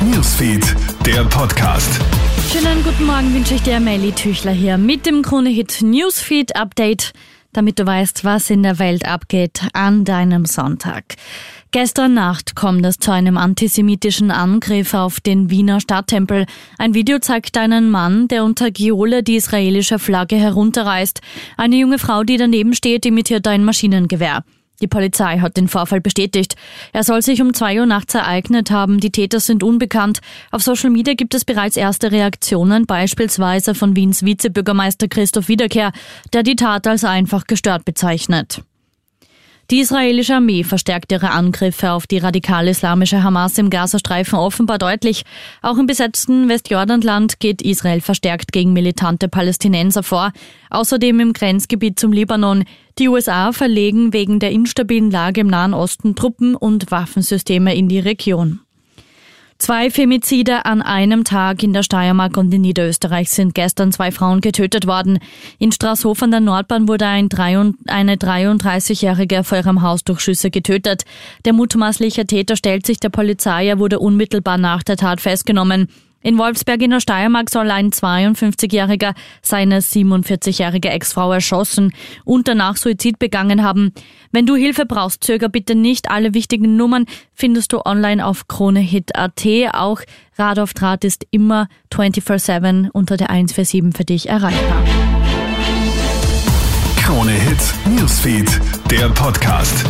Newsfeed, der Podcast. Schönen guten Morgen wünsche ich dir, Melly Tüchler hier mit dem Krone-Hit Newsfeed Update, damit du weißt, was in der Welt abgeht an deinem Sonntag. Gestern Nacht kommt es zu einem antisemitischen Angriff auf den Wiener Stadttempel. Ein Video zeigt einen Mann, der unter Giole die israelische Flagge herunterreißt. Eine junge Frau, die daneben steht, imitiert ein Maschinengewehr. Die Polizei hat den Vorfall bestätigt. Er soll sich um zwei Uhr nachts ereignet haben. Die Täter sind unbekannt. Auf Social Media gibt es bereits erste Reaktionen, beispielsweise von Wiens Vizebürgermeister Christoph Wiederkehr, der die Tat als einfach gestört bezeichnet. Die israelische Armee verstärkt ihre Angriffe auf die radikal-islamische Hamas im Gazastreifen offenbar deutlich. Auch im besetzten Westjordanland geht Israel verstärkt gegen militante Palästinenser vor. Außerdem im Grenzgebiet zum Libanon. Die USA verlegen wegen der instabilen Lage im Nahen Osten Truppen und Waffensysteme in die Region. Zwei Femizide an einem Tag in der Steiermark und in Niederösterreich sind gestern zwei Frauen getötet worden. In Straßhof an der Nordbahn wurde ein eine 33-Jährige vor ihrem Haus durch Schüsse getötet. Der mutmaßliche Täter stellt sich der Polizei, er wurde unmittelbar nach der Tat festgenommen. In Wolfsberg in der Steiermark soll ein 52-Jähriger seine 47-jährige Ex-Frau erschossen und danach Suizid begangen haben. Wenn du Hilfe brauchst, zöger bitte nicht. Alle wichtigen Nummern findest du online auf kronehit.at. Auch Rad auf Draht ist immer 24-7 unter der 147 für dich erreichbar. Krone Hit Newsfeed, der Podcast.